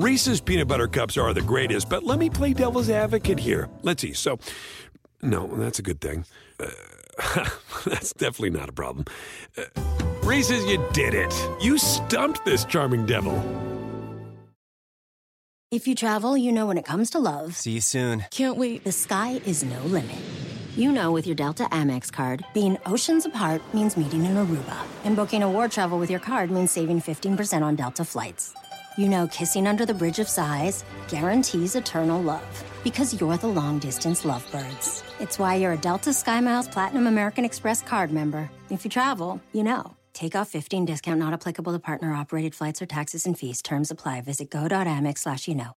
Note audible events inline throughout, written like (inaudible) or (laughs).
Reese's peanut butter cups are the greatest, but let me play devil's advocate here. Let's see. So, no, that's a good thing. Uh, (laughs) that's definitely not a problem. Uh, Reese's, you did it. You stumped this charming devil. If you travel, you know when it comes to love, See you soon. can't wait. The sky is no limit. You know with your Delta Amex card, being oceans apart means meeting in Aruba, and booking a war travel with your card means saving 15% on Delta flights. You know kissing under the bridge of sighs guarantees eternal love because you're the long distance lovebirds. It's why you're a Delta SkyMiles Platinum American Express card member. If you travel, you know. Take off 15 discount not applicable to partner operated flights or taxes and fees. Terms apply. Visit go.amex slash you know.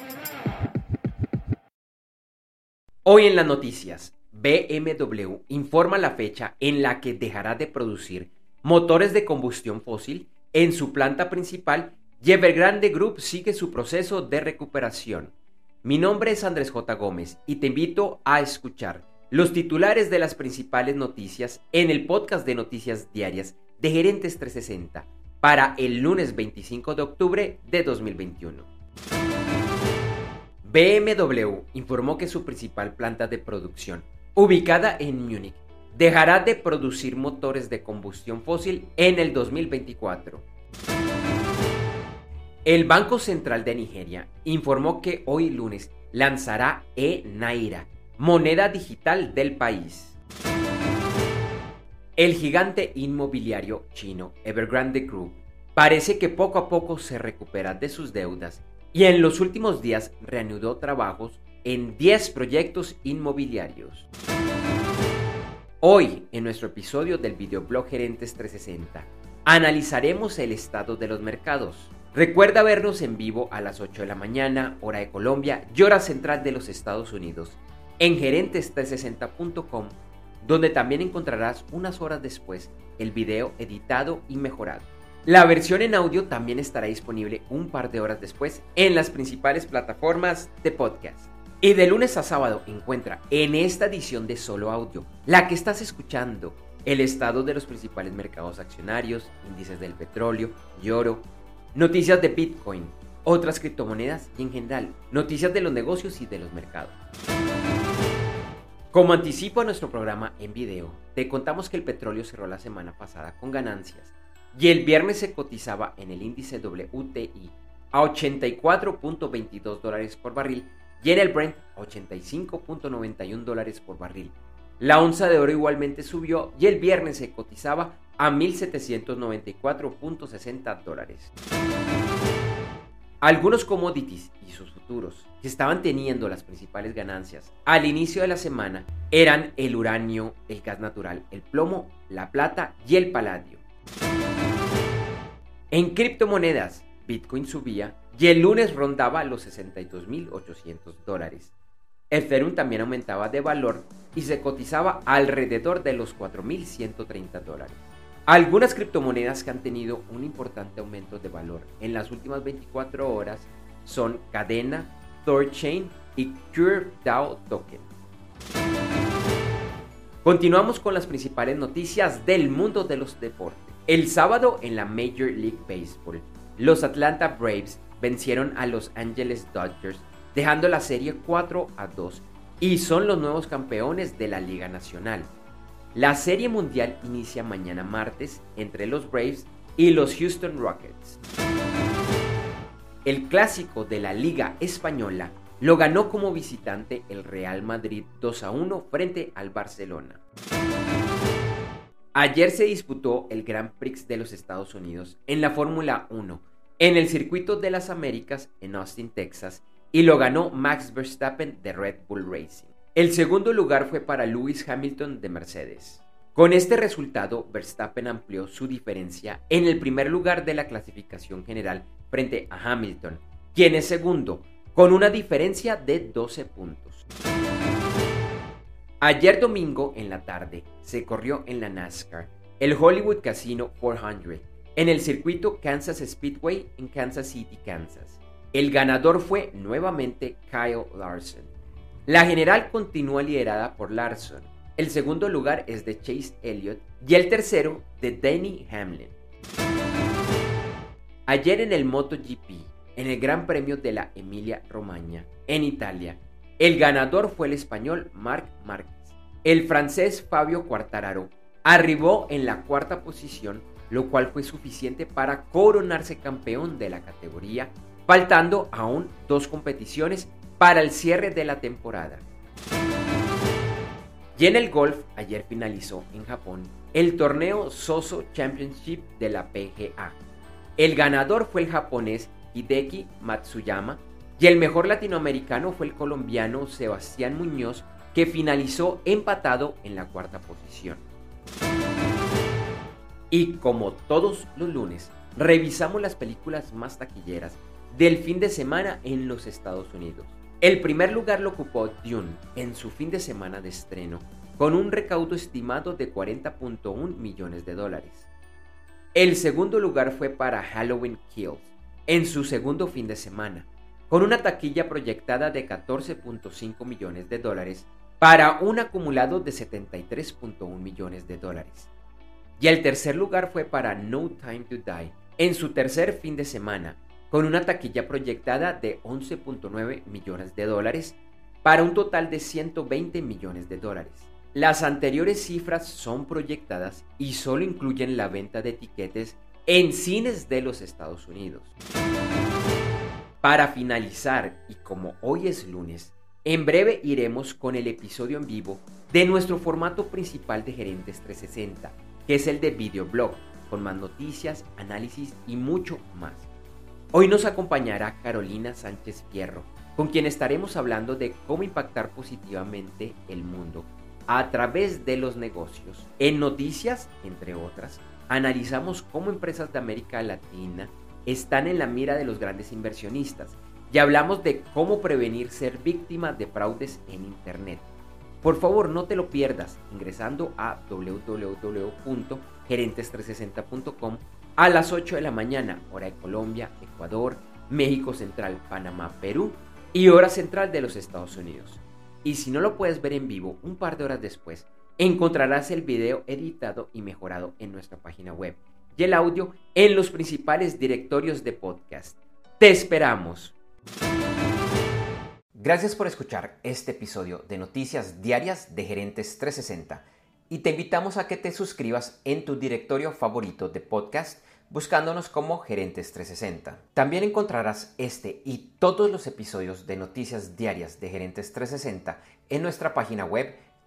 Hoy en las noticias, BMW informa la fecha en la que dejará de producir motores de combustión fósil en su planta principal y Evergrande Group sigue su proceso de recuperación. Mi nombre es Andrés J. Gómez y te invito a escuchar los titulares de las principales noticias en el podcast de noticias diarias de Gerentes 360 para el lunes 25 de octubre de 2021. BMW informó que su principal planta de producción, ubicada en Múnich, dejará de producir motores de combustión fósil en el 2024. El Banco Central de Nigeria informó que hoy lunes lanzará e-Naira, moneda digital del país. El gigante inmobiliario chino Evergrande Group parece que poco a poco se recupera de sus deudas y en los últimos días reanudó trabajos en 10 proyectos inmobiliarios. Hoy, en nuestro episodio del videoblog Gerentes 360, analizaremos el estado de los mercados. Recuerda vernos en vivo a las 8 de la mañana, hora de Colombia y hora central de los Estados Unidos, en gerentes360.com, donde también encontrarás unas horas después el video editado y mejorado. La versión en audio también estará disponible un par de horas después en las principales plataformas de podcast. Y de lunes a sábado encuentra en esta edición de solo audio, la que estás escuchando, el estado de los principales mercados accionarios, índices del petróleo y oro, noticias de Bitcoin, otras criptomonedas y en general, noticias de los negocios y de los mercados. Como anticipo a nuestro programa en video, te contamos que el petróleo cerró la semana pasada con ganancias y el viernes se cotizaba en el índice WTI a 84.22 dólares por barril y en el Brent a 85.91 dólares por barril. La onza de oro igualmente subió y el viernes se cotizaba a 1.794.60 dólares. Algunos commodities y sus futuros que estaban teniendo las principales ganancias al inicio de la semana eran el uranio, el gas natural, el plomo, la plata y el paladio. En criptomonedas, Bitcoin subía y el lunes rondaba los 62.800 dólares. Ethereum también aumentaba de valor y se cotizaba alrededor de los 4.130 dólares. Algunas criptomonedas que han tenido un importante aumento de valor en las últimas 24 horas son Cadena, Thorchain y CureDAO Token. Continuamos con las principales noticias del mundo de los deportes. El sábado en la Major League Baseball, los Atlanta Braves vencieron a los Angeles Dodgers, dejando la serie 4 a 2 y son los nuevos campeones de la Liga Nacional. La serie mundial inicia mañana martes entre los Braves y los Houston Rockets. El clásico de la Liga Española lo ganó como visitante el Real Madrid 2 a 1 frente al Barcelona. Ayer se disputó el Grand Prix de los Estados Unidos en la Fórmula 1 en el circuito de las Américas en Austin, Texas, y lo ganó Max Verstappen de Red Bull Racing. El segundo lugar fue para Lewis Hamilton de Mercedes. Con este resultado, Verstappen amplió su diferencia en el primer lugar de la clasificación general frente a Hamilton, quien es segundo, con una diferencia de 12 puntos. Ayer domingo en la tarde se corrió en la NASCAR el Hollywood Casino 400 en el circuito Kansas Speedway en Kansas City, Kansas. El ganador fue nuevamente Kyle Larson. La general continúa liderada por Larson, el segundo lugar es de Chase Elliott y el tercero de Danny Hamlin. Ayer en el MotoGP, en el Gran Premio de la Emilia Romagna, en Italia, el ganador fue el español Marc Márquez. El francés Fabio Quartararo arribó en la cuarta posición, lo cual fue suficiente para coronarse campeón de la categoría, faltando aún dos competiciones para el cierre de la temporada. Y en el golf, ayer finalizó en Japón el torneo Soso Championship de la PGA. El ganador fue el japonés Hideki Matsuyama y el mejor latinoamericano fue el colombiano Sebastián Muñoz que finalizó empatado en la cuarta posición. Y como todos los lunes, revisamos las películas más taquilleras del fin de semana en los Estados Unidos. El primer lugar lo ocupó Dune en su fin de semana de estreno, con un recaudo estimado de 40.1 millones de dólares. El segundo lugar fue para Halloween Kills, en su segundo fin de semana, con una taquilla proyectada de 14.5 millones de dólares para un acumulado de 73.1 millones de dólares. Y el tercer lugar fue para No Time to Die, en su tercer fin de semana, con una taquilla proyectada de 11.9 millones de dólares para un total de 120 millones de dólares. Las anteriores cifras son proyectadas y solo incluyen la venta de etiquetes en cines de los Estados Unidos. Para finalizar, y como hoy es lunes, en breve iremos con el episodio en vivo de nuestro formato principal de Gerentes 360, que es el de videoblog, con más noticias, análisis y mucho más. Hoy nos acompañará Carolina Sánchez Fierro, con quien estaremos hablando de cómo impactar positivamente el mundo a través de los negocios. En noticias, entre otras, analizamos cómo empresas de América Latina están en la mira de los grandes inversionistas y hablamos de cómo prevenir ser víctima de fraudes en Internet. Por favor, no te lo pierdas ingresando a www.gerentes360.com a las 8 de la mañana, hora de Colombia, Ecuador, México Central, Panamá, Perú y hora central de los Estados Unidos. Y si no lo puedes ver en vivo un par de horas después, encontrarás el video editado y mejorado en nuestra página web y el audio en los principales directorios de podcast. ¡Te esperamos! Gracias por escuchar este episodio de Noticias Diarias de Gerentes 360 y te invitamos a que te suscribas en tu directorio favorito de podcast buscándonos como Gerentes 360. También encontrarás este y todos los episodios de Noticias Diarias de Gerentes 360 en nuestra página web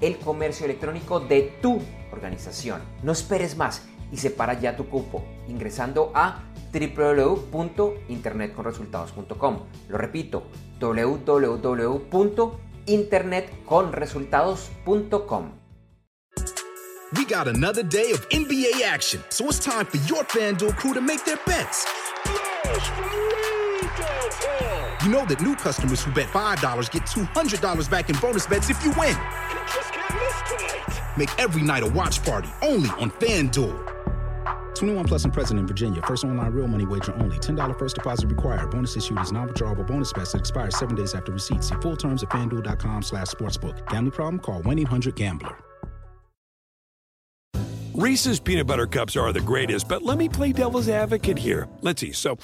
el comercio electrónico de tu organización. No esperes más y separa ya tu cupo ingresando a www.internetconresultados.com. Lo repito, www.internetconresultados.com. We got another day of NBA action, so it's time for your FanDuel crew to make their bets. You know that new customers who bet $5 get $200 back in bonus bets if you win. Make every night a watch party only on FanDuel. 21 plus and present in Virginia. First online real money wager only. $10 first deposit required. Bonus issued is non-withdrawable bonus bets that expires seven days after receipt. See full terms at fanduel.com slash sportsbook. Gambling problem? Call 1-800-GAMBLER. Reese's peanut butter cups are the greatest, but let me play devil's advocate here. Let's see. So,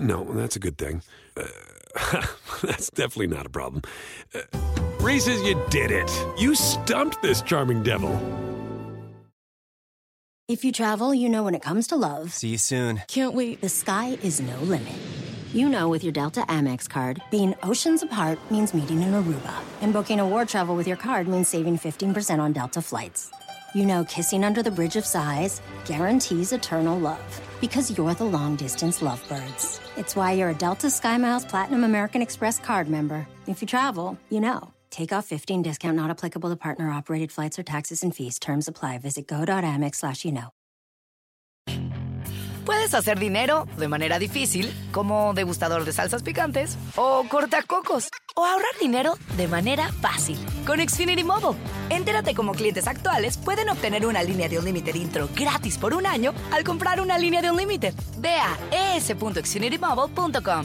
no, that's a good thing. Uh, (laughs) that's definitely not a problem. Uh, Reese's, you did it. You stumped this charming devil. If you travel, you know when it comes to love, See you soon. can't wait. The sky is no limit. You know with your Delta Amex card, being oceans apart means meeting in Aruba, and booking a war travel with your card means saving 15% on Delta flights. You know kissing under the bridge of sighs guarantees eternal love because you're the long distance lovebirds. It's why you're a Delta SkyMiles Platinum American Express card member. If you travel, you know. Take off 15 discount not applicable to partner operated flights or taxes and fees. Terms apply. Visit go.amex slash you know. Puedes hacer dinero de manera difícil, como degustador de salsas picantes, o cortacocos, o ahorrar dinero de manera fácil con Xfinity Mobile. Entérate cómo clientes actuales pueden obtener una línea de Unlimited intro gratis por un año al comprar una línea de Unlimited. Ve a es.xfinitymobile.com.